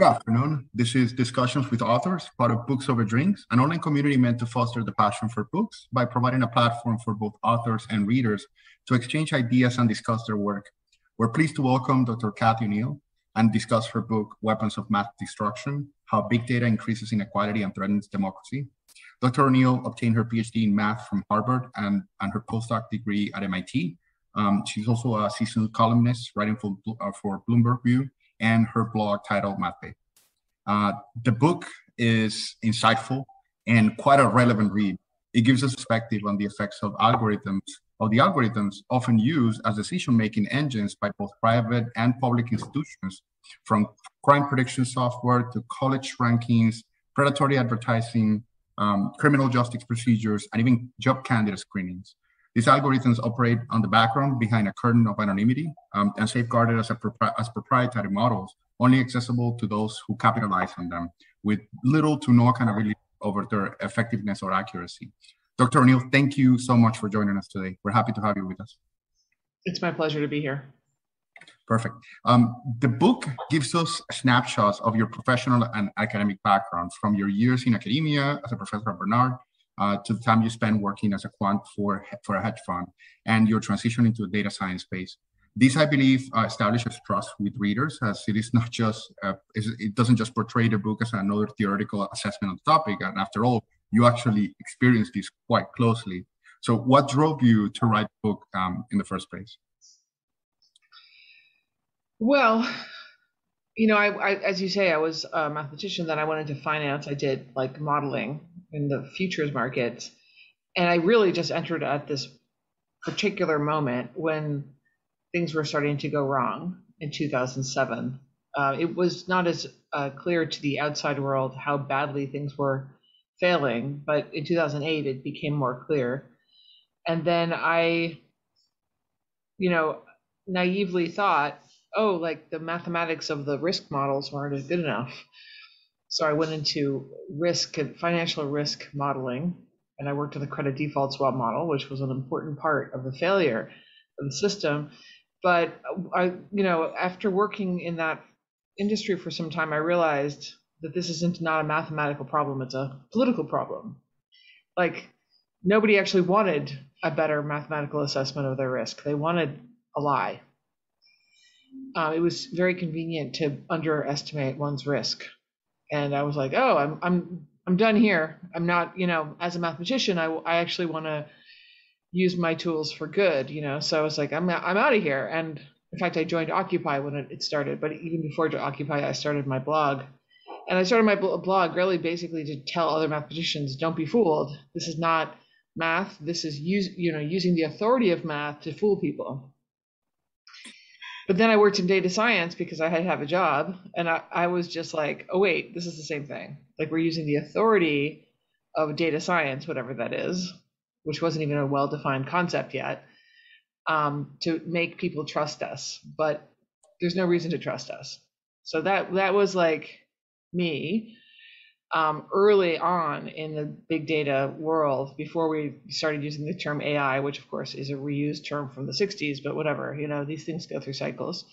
Good afternoon. This is Discussions with Authors, part of Books Over Drinks, an online community meant to foster the passion for books by providing a platform for both authors and readers to exchange ideas and discuss their work. We're pleased to welcome Dr. Cathy O'Neil and discuss her book, Weapons of Math Destruction How Big Data Increases Inequality and Threatens Democracy. Dr. O'Neil obtained her PhD in math from Harvard and, and her postdoc degree at MIT. Um, she's also a seasoned columnist writing for, uh, for Bloomberg View and her blog titled Mathbabe. Uh, the book is insightful and quite a relevant read. It gives a perspective on the effects of algorithms, of the algorithms often used as decision-making engines by both private and public institutions, from crime prediction software to college rankings, predatory advertising, um, criminal justice procedures, and even job candidate screenings. These algorithms operate on the background behind a curtain of anonymity um, and safeguarded as, propri as proprietary models, only accessible to those who capitalize on them, with little to no accountability over their effectiveness or accuracy. Dr. O'Neil, thank you so much for joining us today. We're happy to have you with us. It's my pleasure to be here. Perfect. Um, the book gives us snapshots of your professional and academic background from your years in academia as a professor at Barnard uh, to the time you spend working as a quant for, for a hedge fund and your transition into the data science space. This, I believe, uh, establishes trust with readers as it is not just, uh, it doesn't just portray the book as another theoretical assessment of the topic. And after all, you actually experience this quite closely. So what drove you to write the book um, in the first place? Well, you know, I, I, as you say, I was a mathematician. Then I went into finance. I did like modeling in the futures markets, and I really just entered at this particular moment when things were starting to go wrong in 2007. Uh, it was not as uh, clear to the outside world how badly things were failing, but in 2008 it became more clear. And then I, you know, naively thought oh, like the mathematics of the risk models weren't good enough. So I went into risk and financial risk modeling, and I worked on the credit default swap model, which was an important part of the failure of the system. But I, you know, after working in that industry for some time, I realized that this isn't not a mathematical problem; it's a political problem. Like nobody actually wanted a better mathematical assessment of their risk; they wanted a lie uh, it was very convenient to underestimate one's risk. And I was like, oh, I'm I'm I'm done here. I'm not, you know, as a mathematician, I I actually want to use my tools for good, you know. So I was like, I'm I'm out of here. And in fact, I joined Occupy when it, started. But even before Occupy, I started my blog. And I started my blog really basically to tell other mathematicians, don't be fooled. This is not math. This is use, you know, using the authority of math to fool people. But then I worked in data science because I had to have a job. And I, I was just like, oh, wait, this is the same thing. Like we're using the authority of data science, whatever that is, which wasn't even a well defined concept yet, um, to make people trust us. But there's no reason to trust us. So that that was like me um, early on in the big data world before we started using the term AI, which of course is a reused term from the 60s, but whatever, you know, these things go through cycles.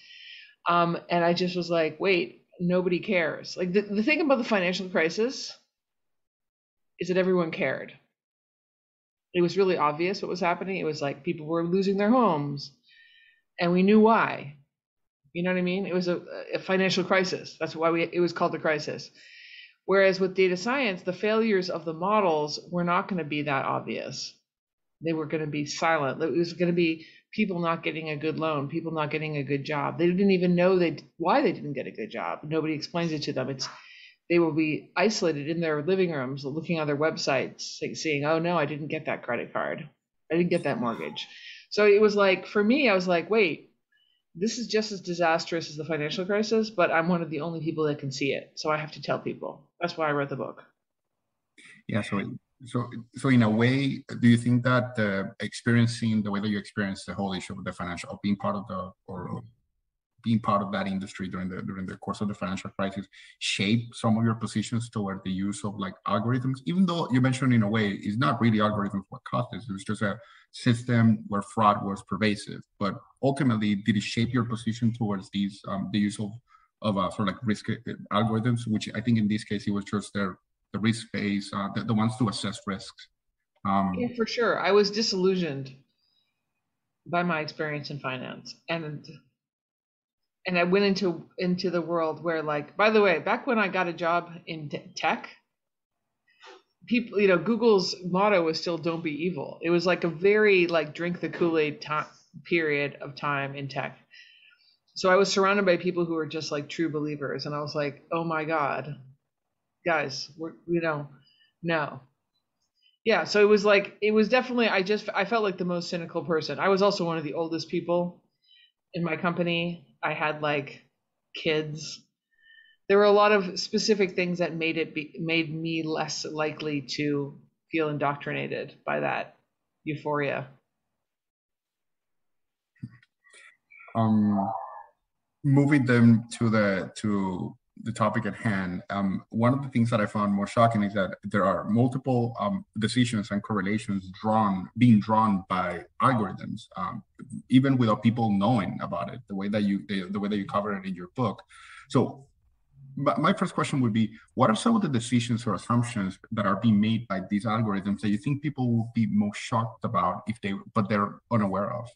Um, and I just was like, wait, nobody cares. Like the, the thing about the financial crisis is that everyone cared. It was really obvious what was happening. It was like people were losing their homes, and we knew why. You know what I mean? It was a, a financial crisis. That's why we it was called a crisis Whereas with data science, the failures of the models were not going to be that obvious. They were going to be silent. It was going to be people not getting a good loan, people not getting a good job. They didn't even know they why they didn't get a good job. Nobody explains it to them. It's they will be isolated in their living rooms, looking on their websites, seeing, "Oh no, I didn't get that credit card. I didn't get that mortgage." So it was like for me, I was like, "Wait, this is just as disastrous as the financial crisis, but I'm one of the only people that can see it. So I have to tell people. That's why I wrote the book. Yeah. So, so, so in a way, do you think that uh, experiencing the way that you experience the whole issue of the financial, of being part of the, or being part of that industry during the during the course of the financial crisis shape some of your positions toward the use of like algorithms even though you mentioned in a way it's not really algorithms what caused this it was just a system where fraud was pervasive but ultimately did it shape your position towards these um, the use of of uh, sort of like risk uh, algorithms, which I think in this case it was just their the risk based, uh, the, the ones to assess risks. Um, yeah, for sure. I was disillusioned by my experience in finance, and and I went into into the world where, like, by the way, back when I got a job in tech, people, you know, Google's motto was still "Don't be evil." It was like a very like drink the Kool Aid time period of time in tech. So I was surrounded by people who were just like true believers, and I was like, "Oh my god, guys, we're you know, no." Yeah, so it was like it was definitely I just I felt like the most cynical person. I was also one of the oldest people in my company. I had like kids. There were a lot of specific things that made it be, made me less likely to feel indoctrinated by that euphoria. Um, moving them to the to the topic at hand, um, one of the things that I found more shocking is that there are multiple um, decisions and correlations drawn, being drawn by algorithms, um, even without people knowing about it. The way that you, the, the way that you cover it in your book. So, my first question would be: What are some of the decisions or assumptions that are being made by these algorithms that you think people will be most shocked about if they, but they're unaware of?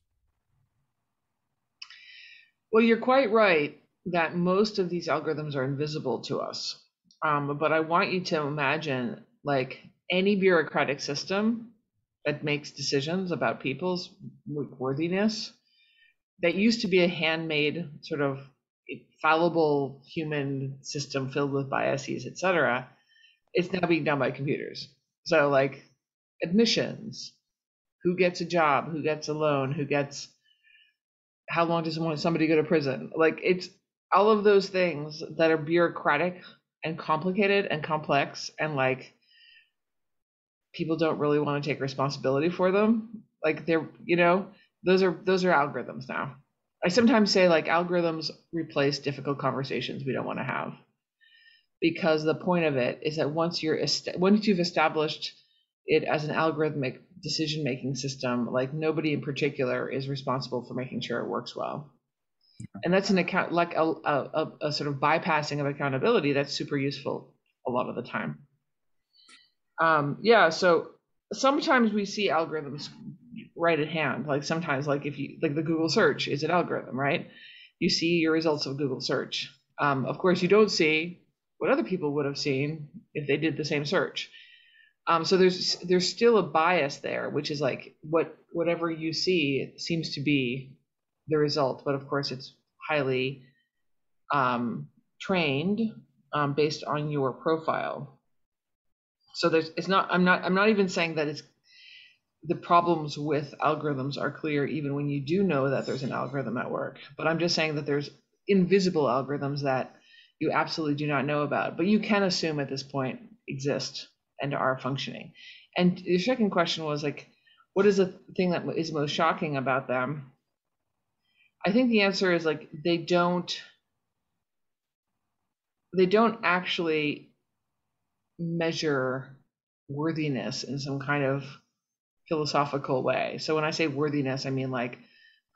Well, you're quite right that most of these algorithms are invisible to us. Um, but I want you to imagine like any bureaucratic system that makes decisions about people's worthiness that used to be a handmade sort of fallible human system filled with biases, etc. It's now being done by computers. So like admissions, who gets a job, who gets a loan, who gets how long does somebody go to prison? Like it's all of those things that are bureaucratic and complicated and complex and like people don't really want to take responsibility for them like they're you know those are those are algorithms now. I sometimes say like algorithms replace difficult conversations we don't want to have because the point of it is that once you're once you've established it as an algorithmic decision making system like nobody in particular is responsible for making sure it works well and that's an account like a, a, a, sort of bypassing of accountability that's super useful a lot of the time. Um, yeah so sometimes we see algorithms right at hand. Like sometimes like if you like the google search is an algorithm right? You see your results of google search. Um, of course you don't see what other people would have seen if they did the same search. Um, so there's there's still a bias there which is like what whatever you see seems to be the result, but of course it's highly um, trained um, based on your profile. So there's it's not I'm not I'm not even saying that it's the problems with algorithms are clear even when you do know that there's an algorithm at work. But I'm just saying that there's invisible algorithms that you absolutely do not know about, but you can assume at this point exist and are functioning. And the second question was like, what is the thing that is most shocking about them? I think the answer is like they don't they don't actually measure worthiness in some kind of philosophical way. So when I say worthiness, I mean like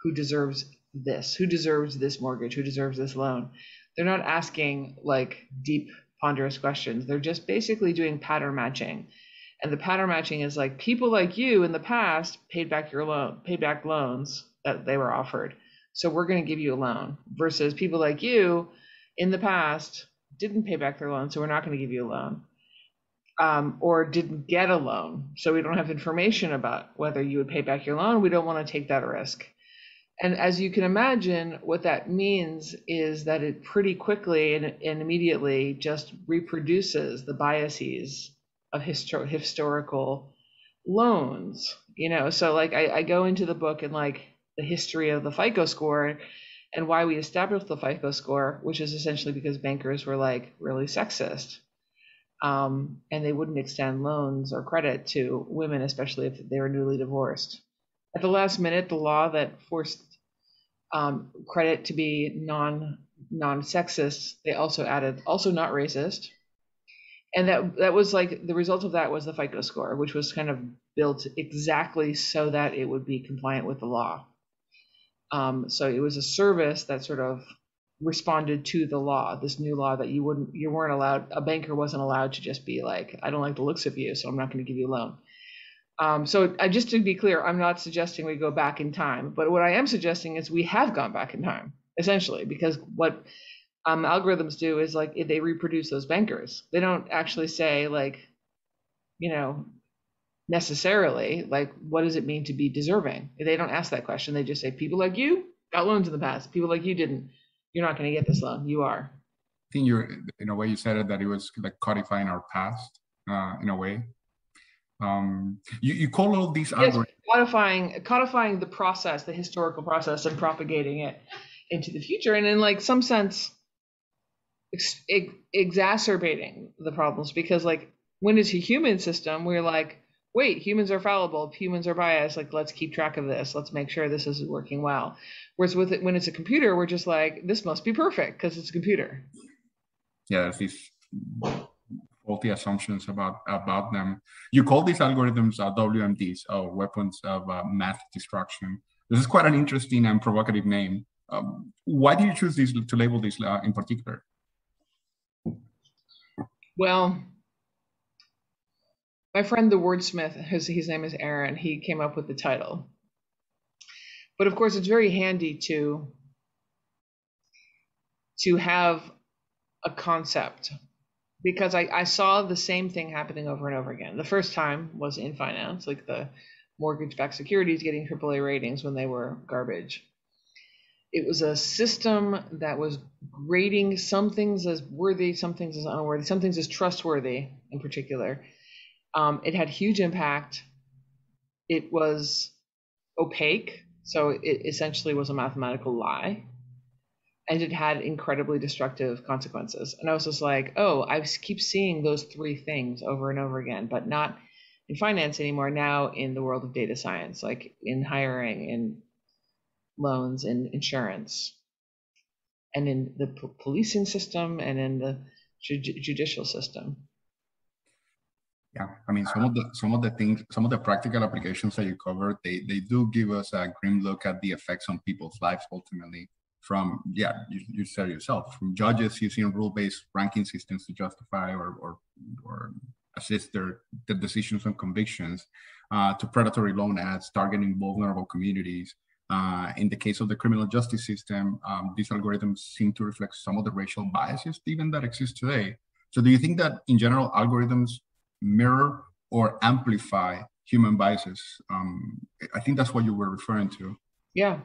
who deserves this? Who deserves this mortgage? Who deserves this loan? They're not asking like deep ponderous questions. They're just basically doing pattern matching. And the pattern matching is like people like you in the past paid back your loan, paid back loans that they were offered. So we're going to give you a loan versus people like you in the past didn't pay back their loan. So we're not going to give you a loan. Um, or didn't get a loan. So we don't have information about whether you would pay back your loan. We don't want to take that risk. And as you can imagine, what that means is that it pretty quickly and, and immediately just reproduces the biases of histor- historical loans. You know, so like I, I go into the book and like the history of the FICO score and why we established the FICO score, which is essentially because bankers were like really sexist. Um, and they wouldn't extend loans or credit to women, especially if they were newly divorced. At the last minute, the law that forced um, credit to be non non sexist, they also added also not racist, and that that was like the result of that was the FICO score, which was kind of built exactly so that it would be compliant with the law. Um, so it was a service that sort of responded to the law, this new law that you wouldn't, you weren't allowed, a banker wasn't allowed to just be like, I don't like the looks of you, so I'm not going to give you a loan. Um, so I, just to be clear, I'm not suggesting we go back in time, but what I am suggesting is we have gone back in time, essentially, because what um, algorithms do is like they reproduce those bankers. They don't actually say like, you know, necessarily like what does it mean to be deserving. They don't ask that question. They just say people like you got loans in the past. People like you didn't you're not going to get this loan. You are. I think you're in a way you said it that it was like codifying our past uh, in a way. Um, you, you call all these yes, codifying codifying the process, the historical process, and propagating it into the future, and in like some sense, ex- ex- exacerbating the problems because like when it's a human system, we're like, wait, humans are fallible, humans are biased. Like let's keep track of this. Let's make sure this is working well. Whereas with it, when it's a computer, we're just like, this must be perfect because it's a computer. Yeah, there's these faulty assumptions about about them. You call these algorithms uh, WMDs, or weapons of uh, math destruction. This is quite an interesting and provocative name. Um, why do you choose these to label these uh, in particular? Well, my friend the wordsmith, his, his name is Aaron, he came up with the title. But of course, it's very handy to to have a concept because I, I saw the same thing happening over and over again. The first time was in finance, like the mortgage-backed securities getting AAA ratings when they were garbage. It was a system that was grading some things as worthy, some things as unworthy, some things as trustworthy in particular. Um, it had huge impact. It was opaque so it essentially was a mathematical lie. And it had incredibly destructive consequences. And I was just like, oh, I keep seeing those three things over and over again, but not in finance anymore, now in the world of data science, like in hiring, in loans, in insurance, and in the policing system and in the judicial system yeah i mean some of the some of the things some of the practical applications that you covered they they do give us a grim look at the effects on people's lives ultimately from yeah you, you said yourself from judges using rule-based ranking systems to justify or or, or assist their, their decisions on convictions uh, to predatory loan ads targeting vulnerable communities. Uh, in the case of the criminal justice system um, these algorithms seem to reflect some of the racial biases even that exist today. So do you think that in general algorithms mirror or amplify human biases. Um, I think that's what you were referring to. Yeah.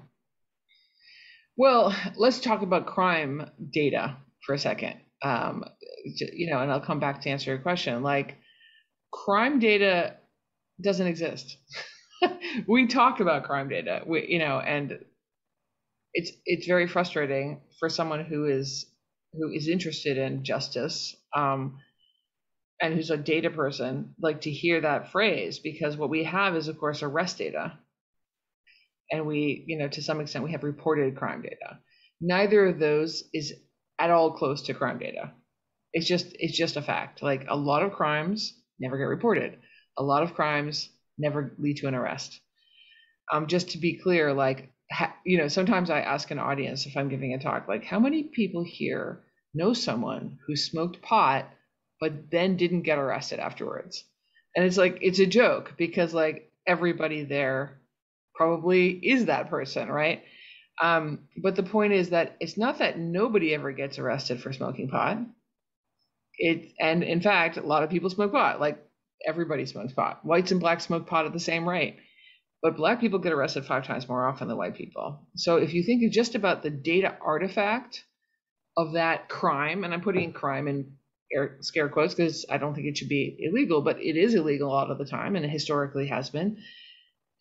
Well, let's talk about crime data for a second. Um, you know, and I'll come back to answer your question. Like, crime data doesn't exist. we talk about crime data, we, you know, and it's it's very frustrating for someone who is who is interested in justice. Um, and who's a data person like to hear that phrase because what we have is of course arrest data. And we you know to some extent we have reported crime data. Neither of those is at all close to crime data. It's just it's just a fact. Like a lot of crimes never get reported. A lot of crimes never lead to an arrest. Um just to be clear like ha, you know sometimes i ask an audience if i'm giving a talk like how many people here know someone who smoked pot but then didn't get arrested afterwards. And it's like it's a joke because like everybody there probably is that person, right? Um, but the point is that it's not that nobody ever gets arrested for smoking pot. It and in fact, a lot of people smoke pot. Like everybody smokes pot. Whites and blacks smoke pot at the same rate. But black people get arrested five times more often than white people. So if you think of just about the data artifact of that crime, and I'm putting crime in scare quotes because I don't think it should be illegal, but it is illegal a lot of the time, and it historically has been.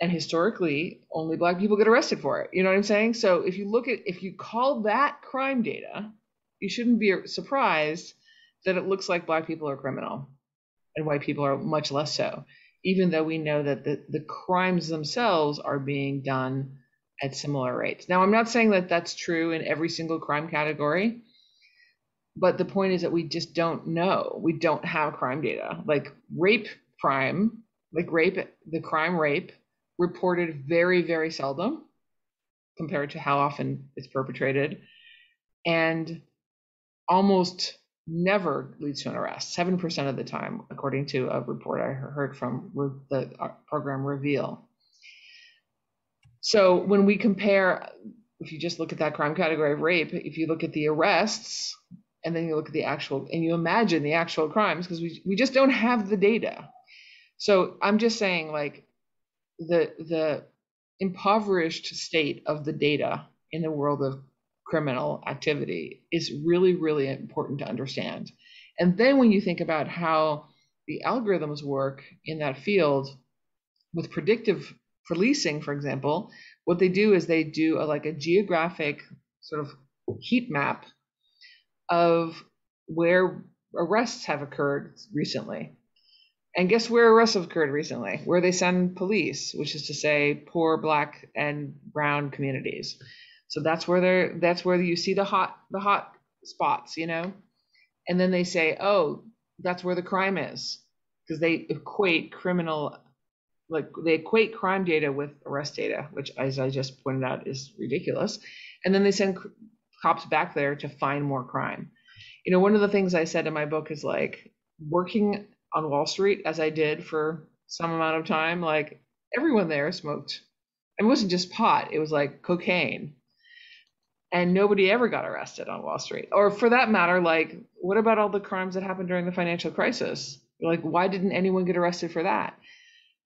And historically, only black people get arrested for it. You know what I'm saying? So if you look at if you call that crime data, you shouldn't be surprised that it looks like black people are criminal and white people are much less so, even though we know that the, the crimes themselves are being done at similar rates. Now, I'm not saying that that's true in every single crime category, but the point is that we just don't know. We don't have crime data. Like rape crime, like rape, the crime rape reported very, very seldom compared to how often it's perpetrated. and almost never leads to an arrest, 7% of the time, according to a report I heard from the uh, program Reveal. So when we compare, if you just look at that crime category of rape, if you look at the arrests and then you look at the actual, and you imagine the actual crimes, because we, we just don't have the data. So I'm just saying, like, the the impoverished state of the data in the world of criminal activity is really, really important to understand. And then when you think about how the algorithms work in that field with predictive policing, for example, what they do is they do a, like a geographic sort of heat map of where arrests have occurred recently. And guess where arrests have occurred recently? Where they send police, which is to say poor black and brown communities. So that's where they're that's where you see the hot the hot spots, you know? And then they say, "Oh, that's where the crime is." Because they equate criminal like they equate crime data with arrest data, which as I just pointed out is ridiculous. And then they send cops back there to find more crime. You know, one of the things I said in my book is like working on Wall Street as I did for some amount of time, like everyone there smoked. It wasn't just pot, it was like cocaine. And nobody ever got arrested on Wall Street. Or for that matter, like, what about all the crimes that happened during the financial crisis? Like, why didn't anyone get arrested for that?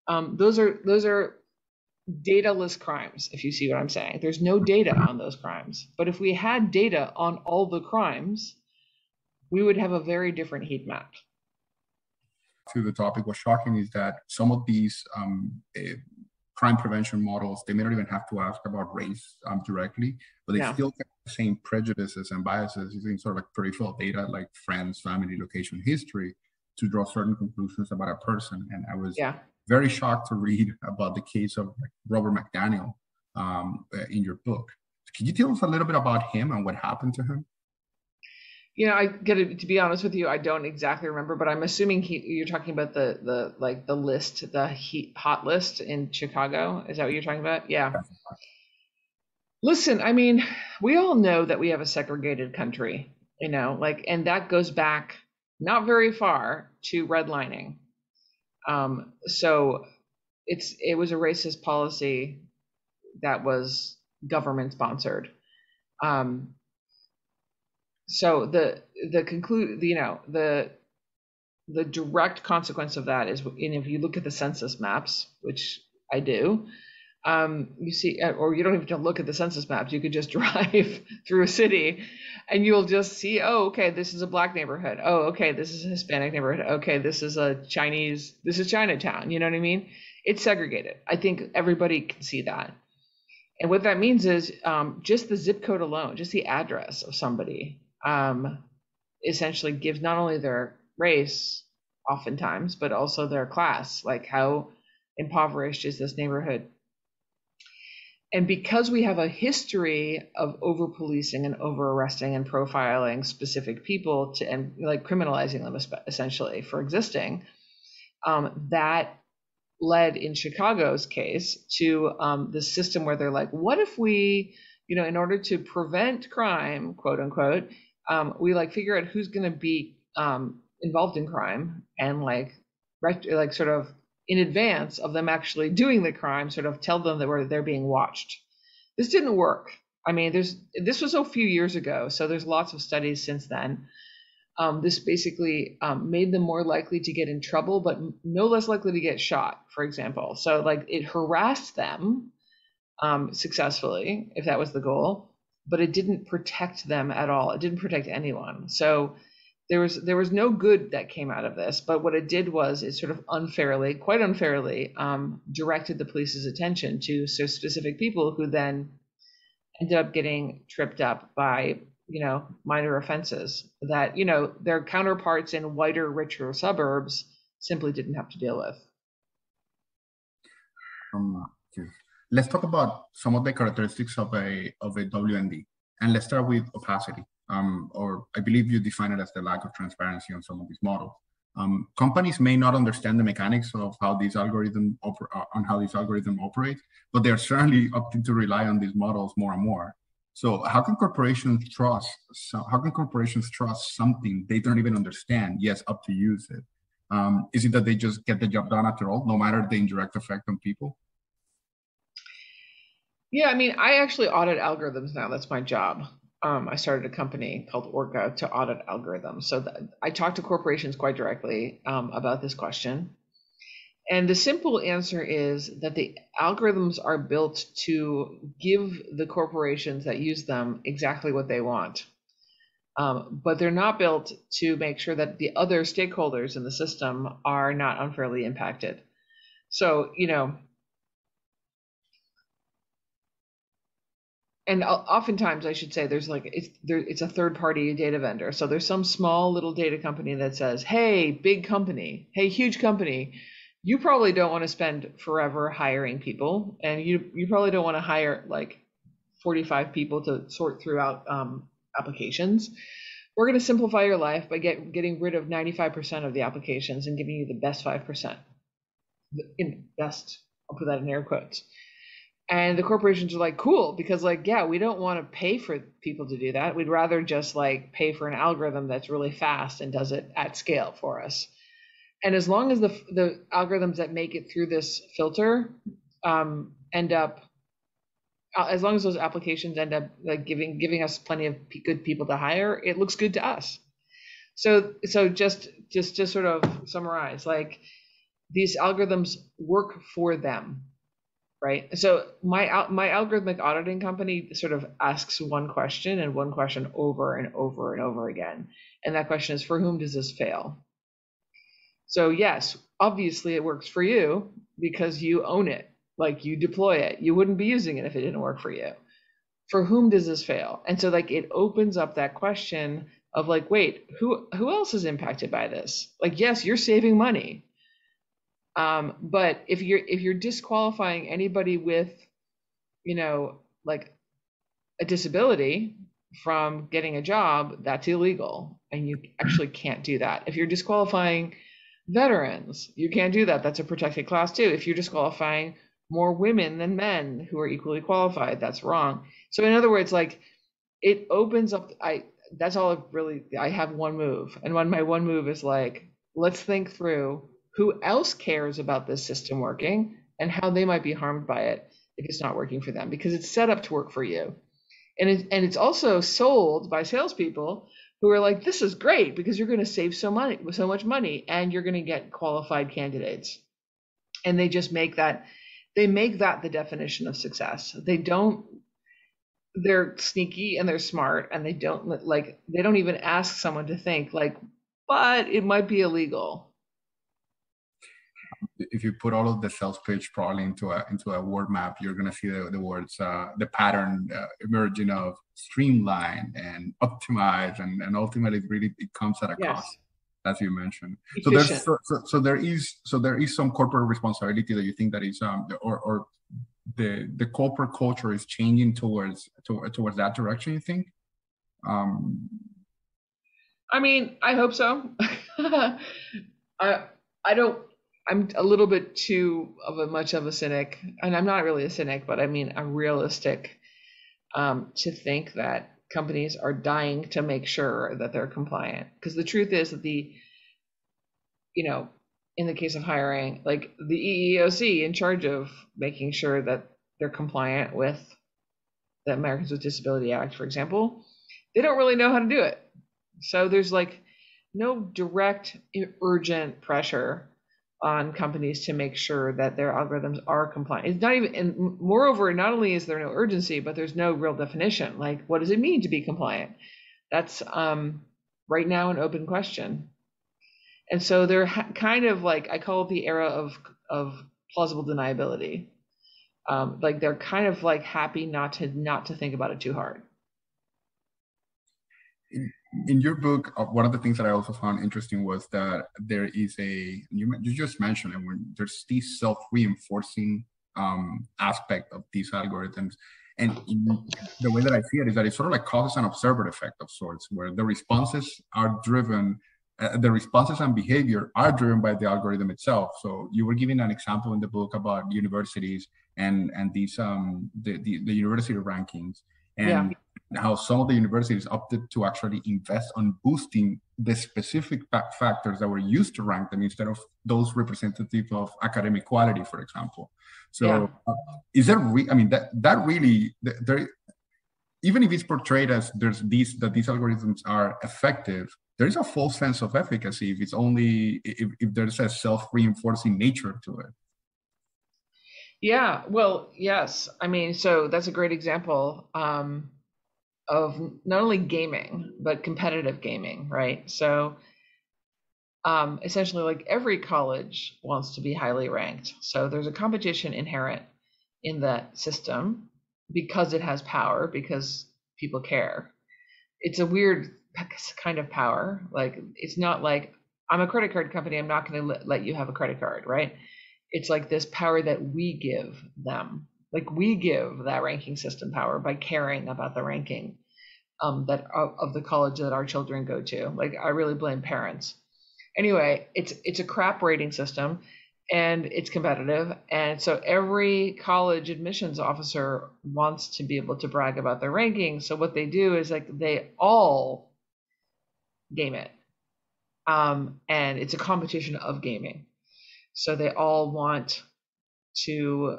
Um, those are those are dataless crimes, if you see what I'm saying. There's no data on those crimes. But if we had data on all the crimes, we would have a very different heat map to the topic, what's shocking is that some of these um, uh, crime prevention models, they may not even have to ask about race um, directly, but they still get the same prejudices and biases using sort of like peripheral data like friends, family, location, history to draw certain conclusions about a person. And I was yeah. Very shocked to read about the case of Robert McDaniel um, in your book. Can you tell us a little bit about him and what happened to him? You know, I get to, to be honest with you, I don't exactly remember, but I'm assuming he, you're talking about the the like the list, the heat, hot list in Chicago. Is that what you're talking about? Yeah. Listen, I mean, we all know that we have a segregated country, you know, like, and that goes back not very far to redlining. Um, so it's it was a racist policy that was government sponsored. Um, so the the conclude you know the the direct consequence of that is and if you look at the census maps which i do um, you see uh, or you don't even have to look at the census maps. You could just drive through a city and you'll just see oh okay this is a black neighborhood. Oh okay this is a hispanic neighborhood. Okay this is a chinese this is chinatown. You know what i mean? It's segregated. I think everybody can see that. And what that means is um, just the zip code alone just the address of somebody um, essentially gives not only their race, oftentimes, but also their class. Like, how impoverished is this neighborhood? And because we have a history of over policing and over arresting and profiling specific people to and like criminalizing them essentially for existing, um, that led in Chicago's case to um, the system where they're like, what if we, you know, in order to prevent crime, quote unquote, um, we like figure out who's going to be um, involved in crime and like like sort of in advance of them actually doing the crime, sort of tell them that we're, they're being watched. This didn't work. I mean, there's this was a few years ago, so there's lots of studies since then. Um, this basically um, made them more likely to get in trouble, but no less likely to get shot, for example. So, like, it harassed them um, successfully, if that was the goal, but it didn't protect them at all. It didn't protect anyone. So there was there was no good that came out of this. But what it did was it sort of unfairly, quite unfairly, um, directed the police's attention to so specific people who then ended up getting tripped up by you know minor offenses that you know their counterparts in whiter, richer suburbs simply didn't have to deal with. Um, let's talk about some of the characteristics of a of a WMD, and let's start with opacity. Um, or I believe you define it as the lack of transparency on some of these models. Um, companies may not understand the mechanics of how these algorithms oper- uh, on how these algorithms operate, but they're certainly opting to rely on these models more and more. So how can corporations trust? So how can corporations trust something they don't even understand? Yes, up to use it. Um, is it that they just get the job done after all, no matter the indirect effect on people? Yeah, I mean, I actually audit algorithms now. That's my job. Um, I started a company called ORCAA to audit algorithms. So I talk to corporations quite directly um, about this question. And the simple answer is that the algorithms are built to give the corporations that use them exactly what they want. Um, but they're not built to make sure that the other stakeholders in the system are not unfairly impacted. So, you know, and oftentimes I should say there's like it's there it's a third party data vendor. So there's some small little data company that says, "Hey, big company, hey, huge company, you probably don't want to spend forever hiring people, and you you probably don't want to hire like 45 people to sort throughout um, applications. We're going to simplify your life by get, getting rid of 95% of the applications and giving you the best 5%. In best, I'll put that in air quotes. And the corporations are like, cool, because like, yeah, we don't want to pay for people to do that. We'd rather just like pay for an algorithm that's really fast and does it at scale for us. And as long as the the algorithms that make it through this filter um, end up uh, as long as those applications end up like giving giving us plenty of good people to hire it looks good to us. So so just just just sort of summarize like these algorithms work for them right so my my algorithmic auditing company sort of asks one question and one question over and over and over again and that question is for whom does this fail so yes, obviously it works for you because you own it, like you deploy it. You wouldn't be using it if it didn't work for you. For whom does this fail? And so like it opens up that question of like, wait, who who else is impacted by this? Like, yes, you're saving money. Um, but if you're if you're disqualifying anybody with, you know, like a disability from getting a job, that's illegal. And you actually can't do that. If you're disqualifying veterans. You can't do that. That's a protected class too. If you're disqualifying more women than men who are equally qualified, that's wrong. So in other words, like it opens up I that's all really I have one move. And when my one move is like, let's think through who else cares about this system working and how they might be harmed by it if it's not working for them because it's set up to work for you. And it, and it's also sold by salespeople who are like, this is great because you're going to save so money, so much money, and you're going to get qualified candidates. And they just make that, they make that the definition of success. They don't, they're sneaky and they're smart, and they don't like, they don't even ask someone to think like, but it might be illegal if you put all of the sales pitch probably into a into a word map, you're gonna see the, the words uh, the pattern uh, emerging of streamline and optimize, and and ultimately really it comes at a yes. cost, as you mentioned. So there's so, so, so, there is so there is some corporate responsibility that you think that is um or or the the corporate culture is changing towards to, towards that direction. You think? Um, I mean, I hope so. I I don't I'm a little bit too of a much of a cynic, and I'm not really a cynic, but I mean I'm realistic um, to think that companies are dying to make sure that they're compliant. Because the truth is that the, you know, in the case of hiring, like the EEOC in charge of making sure that they're compliant with the Americans with Disability Act, for example, they don't really know how to do it. So there's like no direct urgent pressure on companies to make sure that their algorithms are compliant. It's not even, and moreover, not only is there no urgency, but there's no real definition. Like, what does it mean to be compliant? That's um, right now an open question. And so they're ha- kind of like I call it the era of of plausible deniability. Um, like they're kind of like happy not to not to think about it too hard in your book, uh, one of the things that I also found interesting was that there is a you, just mentioned it when there's this self-reinforcing um, aspect of these algorithms, and the way that I see it is that it sort of like causes an observer effect of sorts, where the responses are driven, uh, the responses and behavior are driven by the algorithm itself. So you were giving an example in the book about universities and and these um the, the, the university rankings and yeah. How some of the universities opted to actually invest on boosting the specific factors that were used to rank them instead of those representative of academic quality, for example. So, yeah. uh, is there? Re- I mean, that that really there. Even if it's portrayed as there's these that these algorithms are effective, there is a false sense of efficacy if it's only if, if there's a self-reinforcing nature to it. Yeah, well, yes. I mean, so that's a great example um, of not only gaming, but competitive gaming, right? So um, essentially, like every college wants to be highly ranked. So there's a competition inherent in that system because it has power, because people care. It's a weird kind of power. Like, it's not like I'm a credit card company, I'm not going to let you have a credit card, right? it's like this power that we give them like we give that ranking system power by caring about the ranking um, that of, of the college that our children go to. Like i really blame parents. Anyway it's it's a crap rating system and it's competitive and so every college admissions officer wants to be able to brag about their ranking. So what they do is like they all game it um, and it's a competition of gaming. So they all want to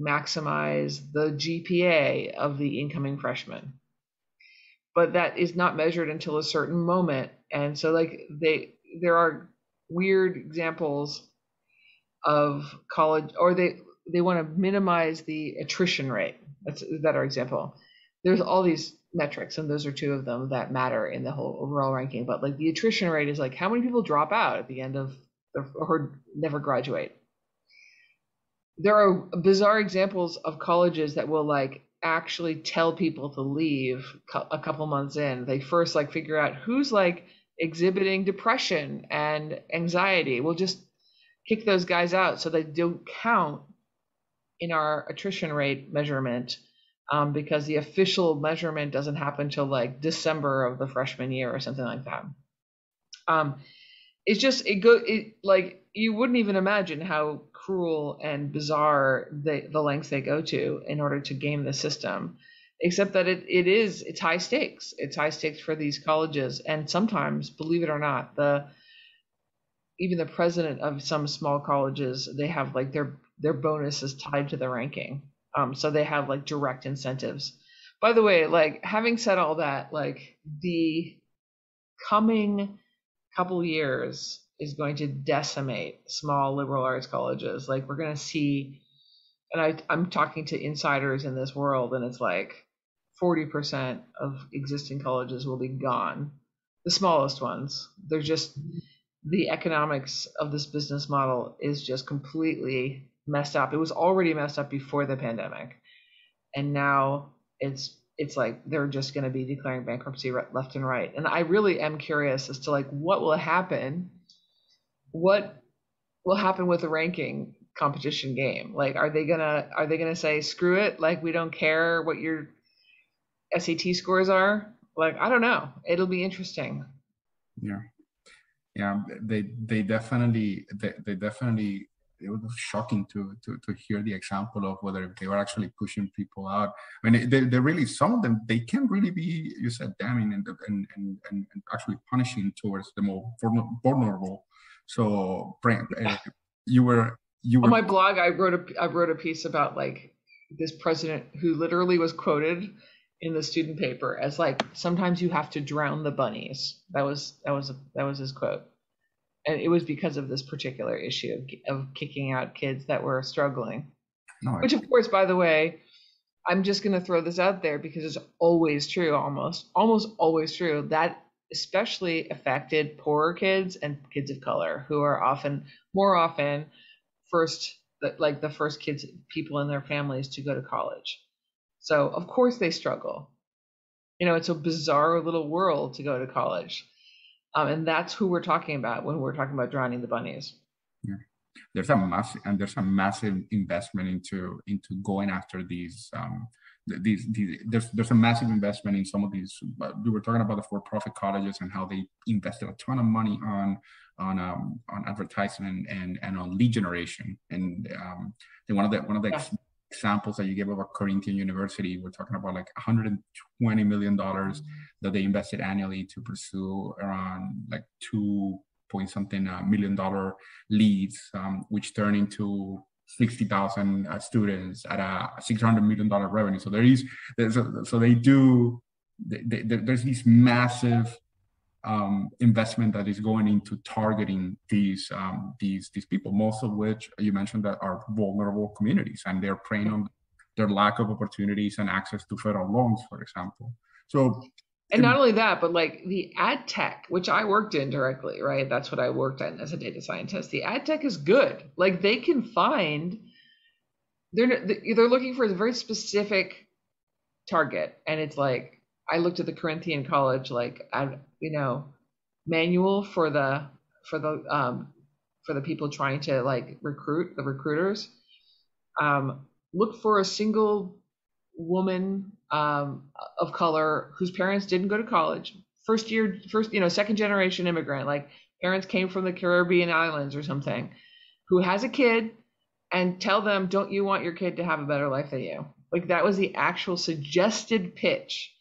maximize the GPA of the incoming freshman. But that is not measured until a certain moment. And so like they there are weird examples of college or they they want to minimize the attrition rate. That's a better example. There's all these metrics, and those are two of them that matter in the whole overall ranking. But like the attrition rate is like how many people drop out at the end of the, or never graduate. There are bizarre examples of colleges that will like actually tell people to leave a couple months in. They first like figure out who's like exhibiting depression and anxiety. We'll just kick those guys out so they don't count in our attrition rate measurement um, because the official measurement doesn't happen until like December of the freshman year or something like that. Um, it's just it go it like you wouldn't even imagine how cruel and bizarre the the lengths they go to in order to game the system except that it, it is it's high stakes. It's high stakes for these colleges. And sometimes believe it or not the even the president of some small colleges they have like their their bonus is tied to the ranking. Um so they have like direct incentives. By the way like having said all that like the coming couple years is going to decimate small liberal arts colleges. Like we're going to see, and I, I'm talking to insiders in this world, and it's like 40% of existing colleges will be gone. The smallest ones. They're just the economics of this business model is just completely messed up. It was already messed up before the pandemic, and now it's it's like they're just going to be declaring bankruptcy left and right. And I really am curious as to like what will happen. What will happen with the ranking competition game? Like, are they gonna are they gonna say screw it? Like, we don't care what your SAT scores are. Like, I don't know. It'll be interesting. Yeah, yeah. They they definitely they, they definitely it was shocking to, to to hear the example of whether they were actually pushing people out. I mean, they, they really some of them they can really be you said damning and and and, and actually punishing towards the more vulnerable. So, uh, you were you were on my blog. I wrote a I wrote a piece about like this president who literally was quoted in the student paper as like sometimes you have to drown the bunnies. That was that was that was his quote and it was because of this particular issue of, of kicking out kids that were struggling. No, Which, of course, by the way, I'm just going to throw this out there because it's always true, almost, almost always true. That especially affected poorer kids and kids of color who are often, more often, first, like the first kids, people in their families to go to college. So, of course, they struggle. You know, it's a bizarre little world to go to college. Um, and that's who we're talking about when we're talking about drowning the bunnies. Yeah. There's a massive and there's a massive investment into into going after these um, these, these there's there's a massive investment in some of these. We were talking about the for-profit colleges and how they invested a ton of money on on um, on advertisement and, and and on lead generation. And um, one of the one of the yeah. examples that you gave about Corinthian University, we're talking about like 120 million dollars that they invested annually to pursue around like two point something uh, million dollar leads, um, which turn into 60,000 uh, students at a 600 million dollar revenue. So there is, so they do, they, they, there's these massive um, investment that is going into targeting these um, these these people, most of which you mentioned that are vulnerable communities, and they're preying on their lack of opportunities and access to federal loans, for example. So, and not only that, but like the ad tech, which I worked in directly, right? That's what I worked in as a data scientist. The ad tech is good. Like they can find they're they're looking for a very specific target, and it's like I looked at the Corinthian College like you know manual for the for the um, for the people trying to like recruit the recruiters. Um, look for a single woman um, of color whose parents didn't go to college, first year, first you know second generation immigrant, like parents came from the Caribbean islands or something, who has a kid, and tell them, don't you want your kid to have a better life than you? Like that was the actual suggested pitch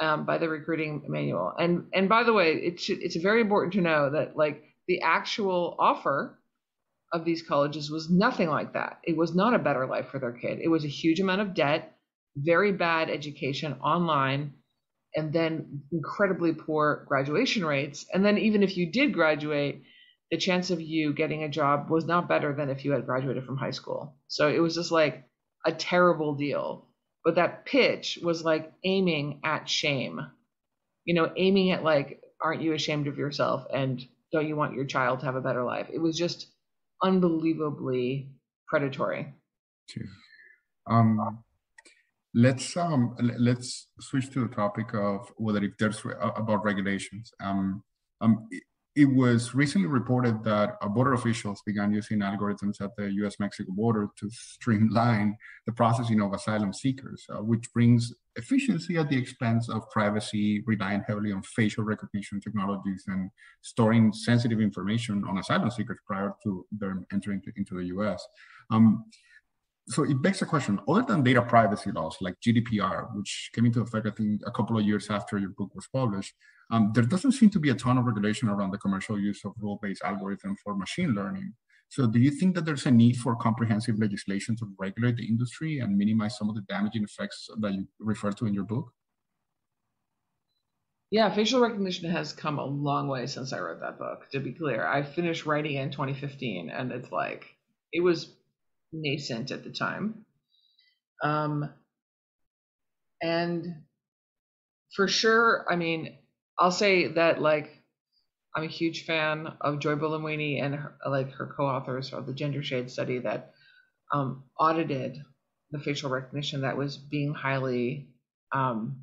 um, by the recruiting manual. And and by the way, it's it's very important to know that like the actual offer of these colleges was nothing like that. It was not a better life for their kid. It was a huge amount of debt, very bad education online, and then incredibly poor graduation rates. And then even if you did graduate, the chance of you getting a job was not better than if you had graduated from high school. So it was just like a terrible deal. But that pitch was like aiming at shame. You know aiming at like aren't you ashamed of yourself and don't you want your child to have a better life? It was just unbelievably predatory. Um let's um let's switch to the topic of whether if there's uh, about regulations um um it was recently reported that border officials began using algorithms at the US Mexico border to streamline the processing of asylum seekers, uh, which brings efficiency at the expense of privacy, relying heavily on facial recognition technologies and storing sensitive information on asylum seekers prior to their entering into the US. Um, so it begs the question other than data privacy laws like gdpr which came into effect i think a couple of years after your book was published um, there doesn't seem to be a ton of regulation around the commercial use of rule-based algorithms for machine learning so do you think that there's a need for comprehensive legislation to regulate the industry and minimize some of the damaging effects that you refer to in your book yeah, facial recognition has come a long way since I wrote that book. To be clear, I finished writing in 2015, and it's like it was nascent at the time. Um, and for sure, I mean, I'll say that like I'm a huge fan of Joy Buolamwini and her, like her co-authors of the gender shade study that um, audited the facial recognition that was being highly um,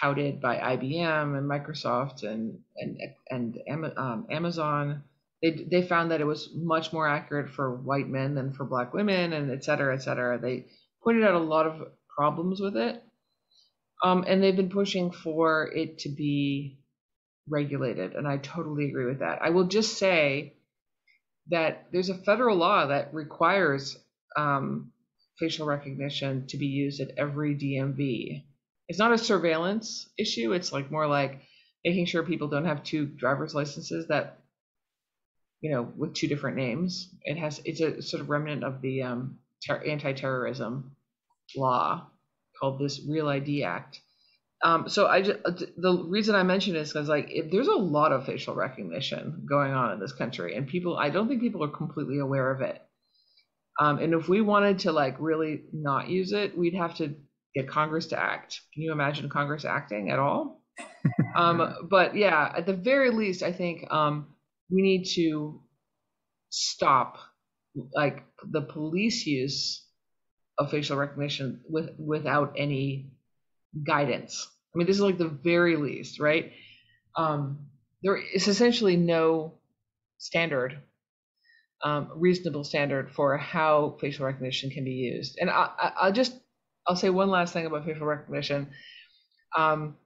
touted by IBM and Microsoft and and and um, Amazon they they found that it was much more accurate for white men than for black women, and et cetera, et cetera. They pointed out a lot of problems with it, um, and they've been pushing for it to be regulated, and I totally agree with that. I will just say that there's a federal law that requires um, facial recognition to be used at every DMV. It's not a surveillance issue. It's like more like making sure people don't have two driver's licenses that you know, with two different names. It has it's a sort of remnant of the um, ter- anti-terrorism law called this Real ID Act. Um, so I just, the reason I mention this is like if there's a lot of facial recognition going on in this country, and people I don't think people are completely aware of it. Um, and if we wanted to like really not use it, we'd have to get Congress to act. Can you imagine Congress acting at all? um, but yeah, at the very least, I think um, we need to stop like the police use of facial recognition with without any guidance. I mean, this is like the very least, right? Um, there is essentially no standard, um, reasonable standard for how facial recognition can be used. And I, will just I'll say one last thing about facial recognition. Um,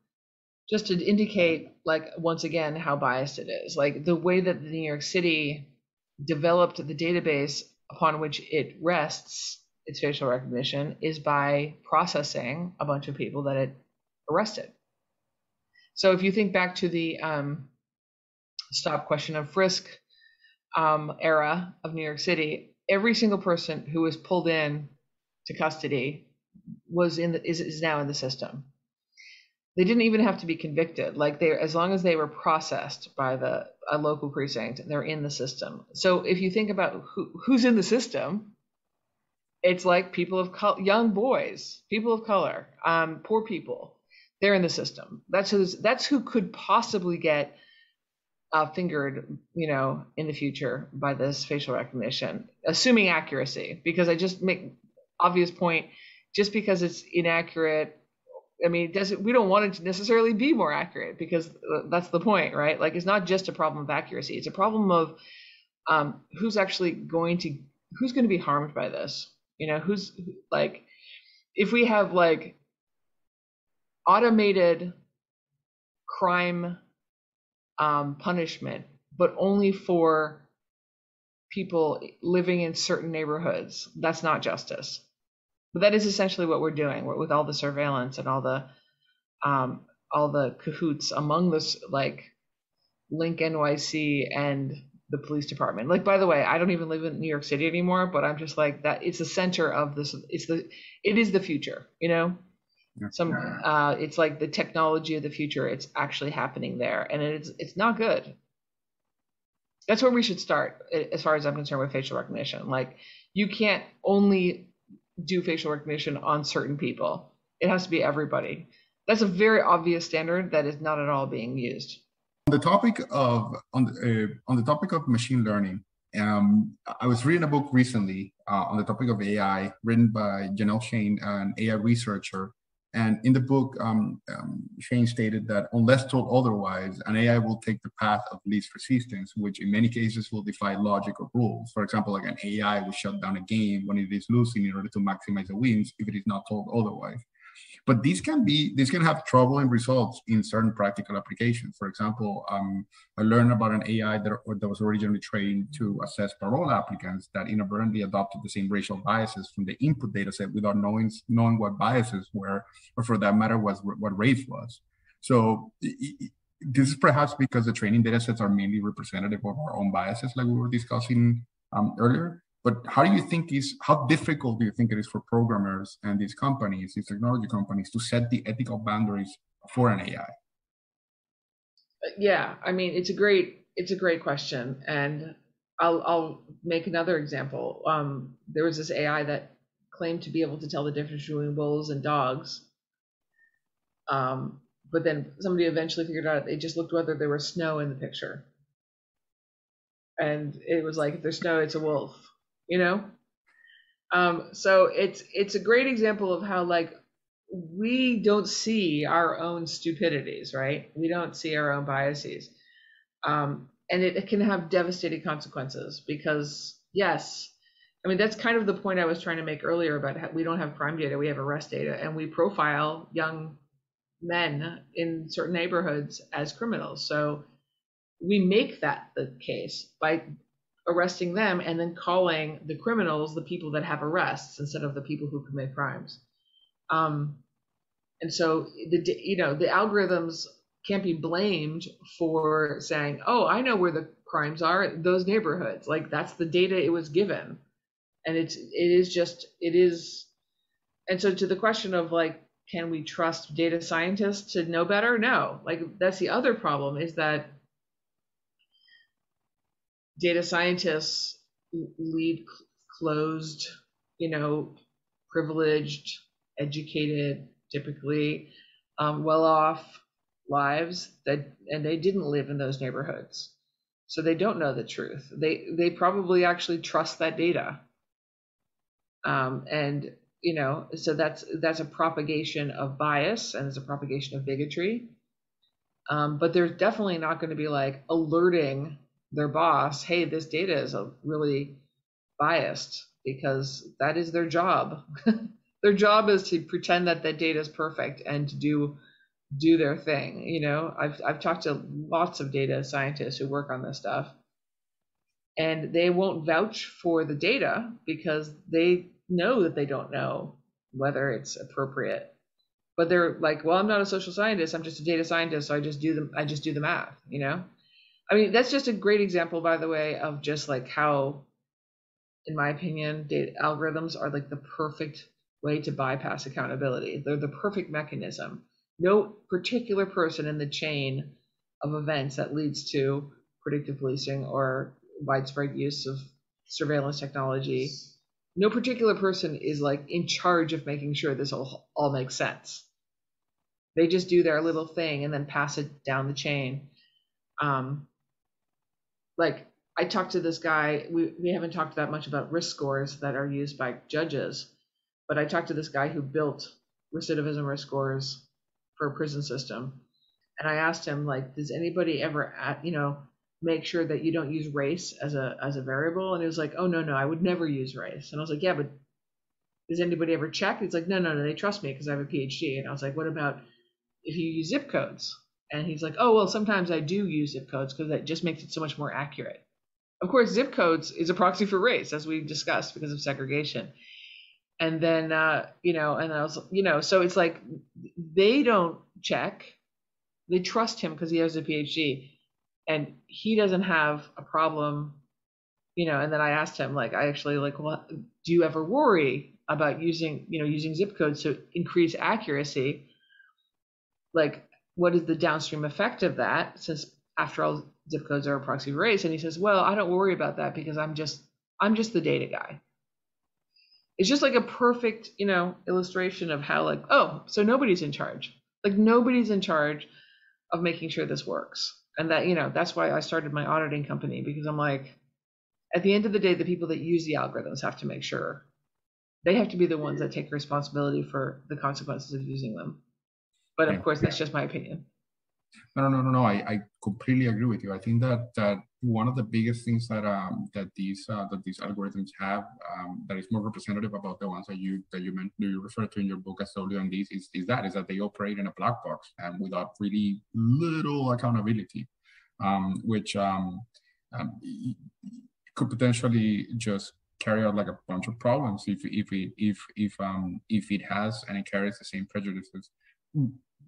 just to indicate like once again how biased it is like the way that the new york city developed the database upon which it rests its facial recognition is by processing a bunch of people that it arrested. So if you think back to the um, stop question of frisk um, era of New York City, every single person who was pulled in to custody was in the, is, is now in the system. They didn't even have to be convicted. Like they, as long as they were processed by the a local precinct, they're in the system. So if you think about who, who's in the system, it's like people of color, young boys, people of color, um, poor people. They're in the system. That's who's that's who could possibly get uh, fingered, you know, in the future by this facial recognition, assuming accuracy. Because I just make obvious point, just because it's inaccurate. I mean, it, we don't want it to necessarily be more accurate because that's the point, right? Like, it's not just a problem of accuracy; it's a problem of um, who's actually going to who's going to be harmed by this you know, who's like, if we have like automated crime um, punishment, but only for people living in certain neighborhoods, that's not justice. But that is essentially what we're doing with all the surveillance and all the um, all the cahoots among this like Link NYC and the police department. Like by the way, I don't even live in New York City anymore, but I'm just like that it's the center of this it's the it is the future, you know? Some uh it's like the technology of the future. It's actually happening there and it's it's not good. That's where we should start as far as I'm concerned with facial recognition. Like you can't only do facial recognition on certain people. It has to be everybody. That's a very obvious standard that is not at all being used. On the topic of on the, uh, on the topic of machine learning, um, I was reading a book recently uh, on the topic of AI, written by Janelle Shane, an AI researcher. And in the book, um, um, Shane stated that unless told otherwise, an AI will take the path of least resistance, which in many cases will defy logic or rules. For example, like an AI will shut down a game when it is losing in order to maximize the wins if it is not told otherwise. But these can be these can have troubling results in certain practical applications. For example, um, I learned about an AI that, that was originally trained to assess parole applicants that inadvertently adopted the same racial biases from the input data set without knowing knowing what biases were, or for that matter, was what race was. So this is perhaps because the training data sets are mainly representative of our own biases, like we were discussing um, earlier. But how do you think is how difficult do you think it is for programmers and these companies, these technology companies, to set the ethical boundaries for an AI? Yeah, I mean it's a great it's a great question, and I'll I'll make another example. Um, there was this AI that claimed to be able to tell the difference between wolves and dogs. Um, but then somebody eventually figured out they just looked whether there was snow in the picture. And it was like if there's snow, it's a wolf you know? Um, so it's it's a great example of how like we don't see our own stupidities right? We don't see our own biases. Um, and it, it can have devastating consequences because yes i mean that's kind of the point i was trying to make earlier about how we don't have crime data we have arrest data and we profile young men in certain neighborhoods as criminals. So we make that the case by arresting them and then calling the criminals the people that have arrests instead of the people who commit crimes. Um, and so the you know the algorithms can't be blamed for saying, "Oh, I know where the crimes are, those neighborhoods." Like that's the data it was given, and it's it is just it is. And so to the question of like, can we trust data scientists to know better? No. Like that's the other problem is that data scientists lead closed, you know, privileged, educated, typically um, well-off lives that, and they didn't live in those neighborhoods, so they don't know the truth. They they probably actually trust that data, um, and you know, so that's that's a propagation of bias and it's a propagation of bigotry. Um, but there's definitely not going to be like alerting their boss, hey, this data is a really biased because that is their job. their job is to pretend that that data is perfect and to do do their thing. You know, I've I've talked to lots of data scientists who work on this stuff, and they won't vouch for the data because they know that they don't know whether it's appropriate. But they're like, well, I'm not a social scientist. I'm just a data scientist. So I just do the I just do the math, you know? I mean, that's just a great example, by the way, of just like how, in my opinion, data algorithms are like the perfect way to bypass accountability. They're the perfect mechanism. No particular person in the chain of events that leads to predictive policing or widespread use of surveillance technology. No particular person is like in charge of making sure this all, all makes sense. They just do their little thing and then pass it down the chain. Um, like I talked to this guy, we, we haven't talked that much about risk scores that are used by judges, but I talked to this guy who built recidivism risk scores for a prison system. And I asked him, like, does anybody ever, at, you know, make sure that you don't use race as a as a variable? And he was like, oh no, no, I would never use race. And I was like, yeah, but does anybody ever check? He's like, no, no, no, they trust me because I have a PhD. And I was like, what about if you use zip codes? And he's like, oh well, sometimes I do use zip codes because that just makes it so much more accurate. Of course, zip codes is a proxy for race, as we discussed, because of segregation and then uh, you know, and I was, you know, so it's like they don't check. They trust him because he has a PhD, and he doesn't have a problem, you know. And then I asked him, like, I actually like, what do you ever worry about using, you know, using zip codes to increase accuracy? Like, what is the downstream effect of that? Since after all, zip codes are a proxy for race, and he says, well, I don't worry about that because I'm just, I'm just the data guy it's just like a perfect, you know, illustration of how like, oh, so nobody's in charge. Like nobody's in charge of making sure this works. And that, you know, that's why I started my auditing company because I'm like, at the end of the day, the people that use the algorithms have to make sure they have to be the ones that take responsibility for the consequences of using them. But of course, that's just my opinion. No, no, no, no. I, I completely agree with you. I think that that one of the biggest things that um, that these uh, that these algorithms have um, that is more representative about the ones that you that you meant you refer to in your book as WMDs is, is that is that they operate in a black box and without really little accountability, um, which um, um, could potentially just carry out like a bunch of problems if if it if if um if it has and it carries the same prejudices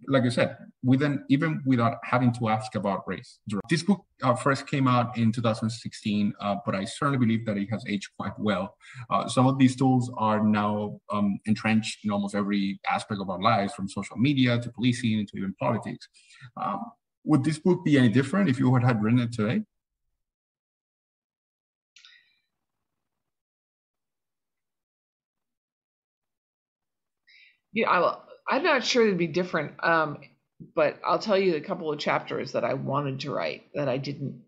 like you said, within even without having to ask about race. This book uh, first came out in 2016, uh, but I certainly believe that it has aged quite well. Uh, some of these tools are now um, entrenched in almost every aspect of our lives, from social media to policing to even politics. Um, would this book be any different if you had written it today? Yeah, I will I'm not sure it'd be different. Um, but I'll tell you a couple of chapters that I wanted to write that I didn't,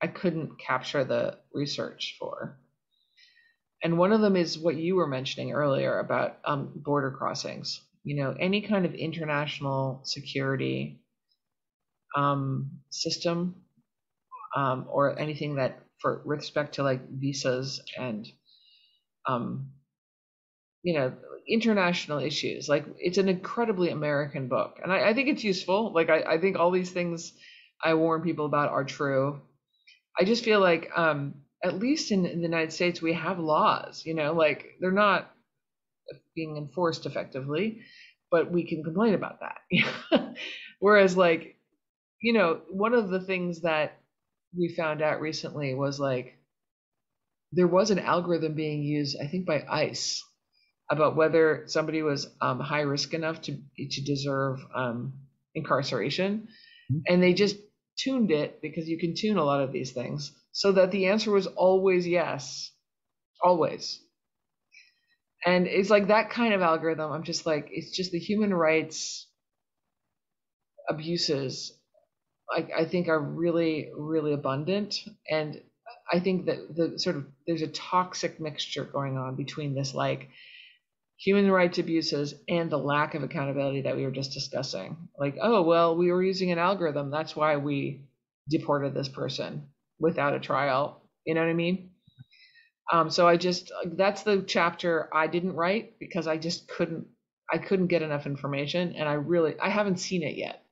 I couldn't capture the research for. And one of them is what you were mentioning earlier about um, border crossings. You know, any kind of international security um, system um, or anything that, for respect to like visas and, um, you know, international issues. Like it's an incredibly American book, and I, I think it's useful. Like I, I, think all these things I warn people about are true. I just feel like, um, at least in, in the United States, we have laws. You know, like they're not being enforced effectively, but we can complain about that. Whereas, like, you know, one of the things that we found out recently was like there was an algorithm being used, I think, by ICE about whether somebody was um, high risk enough to to deserve um, incarceration, mm-hmm. and they just tuned it because you can tune a lot of these things so that the answer was always yes, always. And it's like that kind of algorithm. I'm just like it's just the human rights abuses. I, I think are really really abundant and I think that the sort of there's a toxic mixture going on between this like human rights abuses and the lack of accountability that we were just discussing. Like, oh, well, we were using an algorithm. That's why we deported this person without a trial. You know what I mean? Um, so I just that's the chapter I didn't write because I just couldn't I couldn't get enough information and I really I haven't seen it yet.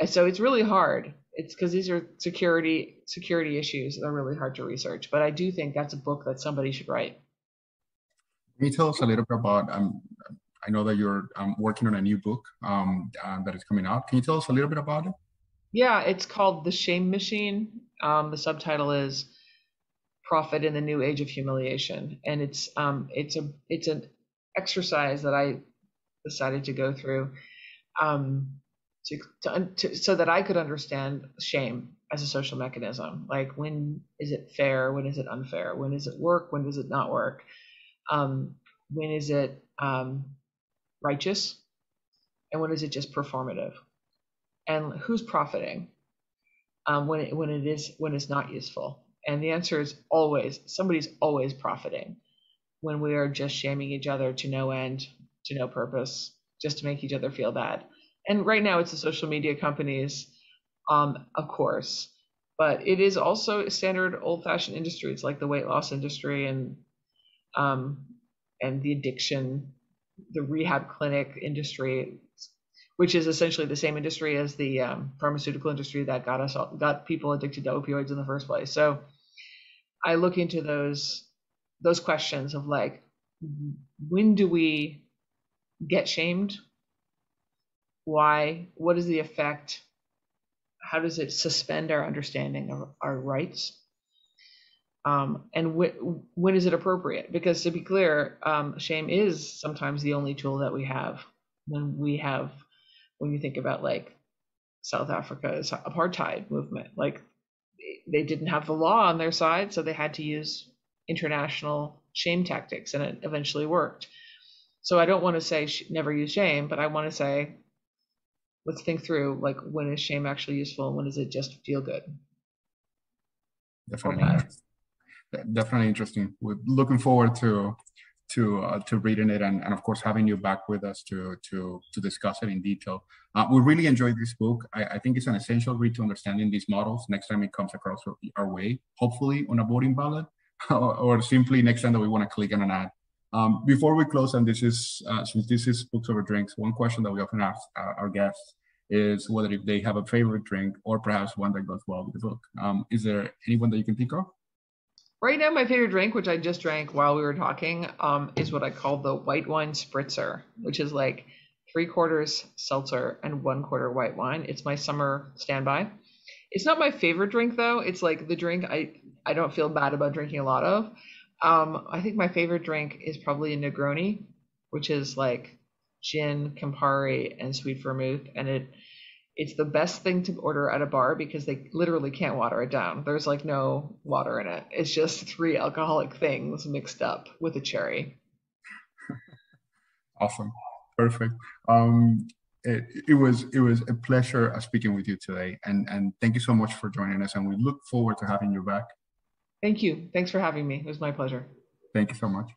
And so it's really hard. It's because these are security security issues that are really hard to research. But I do think that's a book that somebody should write. Can you tell us a little bit about? Um, I know that you're um, working on a new book um, uh, that is coming out. Can you tell us a little bit about it? Yeah, it's called The Shame Machine. Um, the subtitle is "Profit in the New Age of Humiliation," and it's um, it's a it's an exercise that I decided to go through um, to, to, to so that I could understand shame as a social mechanism. Like when is it fair? When is it unfair? When does it work? When does it not work? Um, when is it um, righteous? And when is it just performative? And who's profiting um, when it, when it is when it's not useful? And the answer is always somebody's always profiting when we are just shaming each other to no end, to no purpose, just to make each other feel bad. And right now it's the social media companies um, of course. But it is also a standard old-fashioned industry. It's like the weight loss industry and um, and the addiction, the rehab clinic industry, which is essentially the same industry as the um, pharmaceutical industry that got us all, got people addicted to opioids in the first place. So I look into those those questions of like, when do we get shamed? Why? What is the effect? how does it suspend our understanding of our rights? Um, and wh- when is it appropriate? Because to be clear, um, shame is sometimes the only tool that we have when we have, when you think about like South Africa's apartheid movement, like they didn't have the law on their side, so they had to use international shame tactics, and it eventually worked. So I don't want to say sh- never use shame, but I want to say let's think through like when is shame actually useful and when does it just feel good definitely definitely interesting we're looking forward to to uh, to reading it and, and of course having you back with us to to to discuss it in detail uh, we really enjoyed this book I, I, think it's an essential read to understanding these models next time it comes across our way hopefully on a voting ballot or, or simply next time that we want to click on an ad um, before we close, and this is uh, since this is books over drinks, one question that we often ask our guests is whether if they have a favorite drink or perhaps one that goes well with the book. Um, is there anyone that you can think of? Right now, my favorite drink, which I just drank while we were talking, um, is what I call the white wine spritzer, which is like three quarters seltzer and one quarter white wine. It's my summer standby. It's not my favorite drink though. It's like the drink I I don't feel bad about drinking a lot of. Um, I think my favorite drink is probably a Negroni, which is like gin, Campari, and sweet vermouth, and it it's the best thing to order at a bar because they literally can't water it down. There's like no water in it. It's just three alcoholic things mixed up with a cherry. awesome, perfect. Um, it, it was it was a pleasure speaking with you today, and and thank you so much for joining us. And we look forward to having you back Thank you. Thanks for having me. It was my pleasure. Thank you so much.